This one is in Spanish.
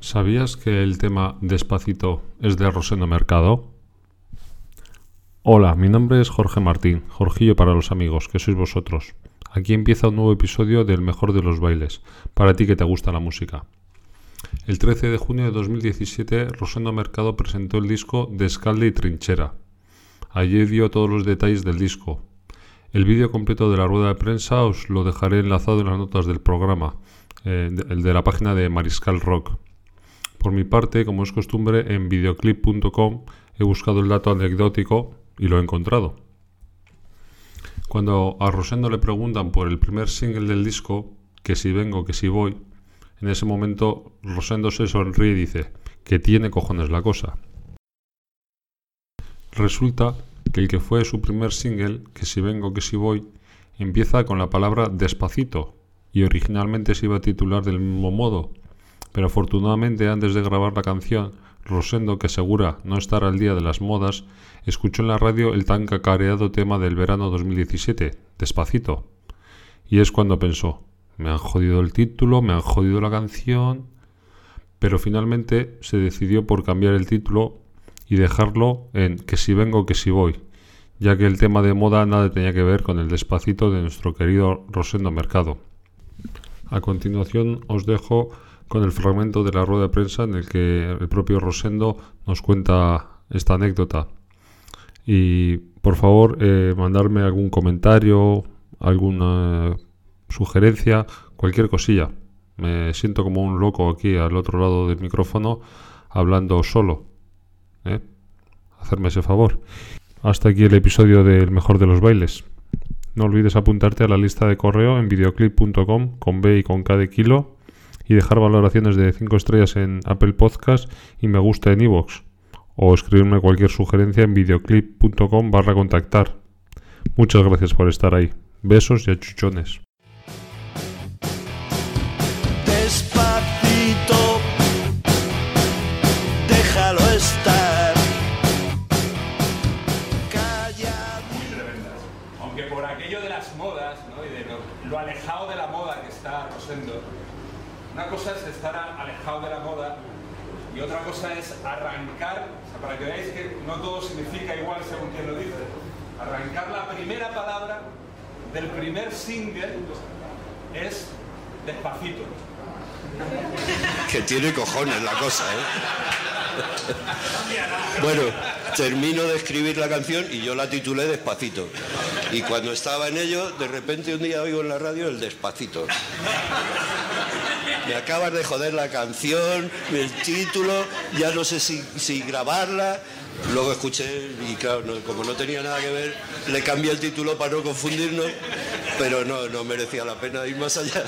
¿Sabías que el tema Despacito es de Rosendo Mercado? Hola, mi nombre es Jorge Martín, Jorgillo para los amigos, que sois vosotros. Aquí empieza un nuevo episodio del Mejor de los Bailes, para ti que te gusta la música. El 13 de junio de 2017, Rosendo Mercado presentó el disco Descalde y Trinchera. Allí dio todos los detalles del disco. El vídeo completo de la rueda de prensa os lo dejaré enlazado en las notas del programa, eh, el de la página de Mariscal Rock. Por mi parte, como es costumbre, en videoclip.com he buscado el dato anecdótico y lo he encontrado. Cuando a Rosendo le preguntan por el primer single del disco, que si vengo, que si voy, en ese momento Rosendo se sonríe y dice, que tiene cojones la cosa. Resulta que el que fue su primer single, que si vengo, que si voy, empieza con la palabra despacito y originalmente se iba a titular del mismo modo, pero afortunadamente antes de grabar la canción, Rosendo, que asegura no estar al día de las modas, escuchó en la radio el tan cacareado tema del verano 2017, Despacito. Y es cuando pensó, me han jodido el título, me han jodido la canción, pero finalmente se decidió por cambiar el título y dejarlo en que si vengo, que si voy, ya que el tema de moda nada tenía que ver con el despacito de nuestro querido Rosendo Mercado. A continuación os dejo con el fragmento de la rueda de prensa en el que el propio Rosendo nos cuenta esta anécdota. Y por favor, eh, mandarme algún comentario, alguna sugerencia, cualquier cosilla. Me siento como un loco aquí al otro lado del micrófono hablando solo. ¿Eh? Hacerme ese favor. Hasta aquí el episodio del mejor de los bailes. No olvides apuntarte a la lista de correo en videoclip.com con B y con K de kilo y dejar valoraciones de 5 estrellas en Apple Podcast y me gusta en iVoox o escribirme cualquier sugerencia en videoclip.com barra contactar. Muchas gracias por estar ahí. Besos y achuchones. Aunque por aquello de las modas ¿no? y de lo, lo alejado de la moda que está Rosendo, una cosa es estar alejado de la moda y otra cosa es arrancar, o sea, para que veáis que no todo significa igual según quien lo dice, arrancar la primera palabra del primer single es despacito. Que tiene cojones la cosa, ¿eh? Bueno, termino de escribir la canción y yo la titulé Despacito. Y cuando estaba en ello, de repente un día oigo en la radio el Despacito. Me acabas de joder la canción, el título, ya no sé si, grabarla. Luego escuché y claro, como no tenía nada que ver, le cambié el título para no confundirnos, pero no, no merecía la pena ir más allá.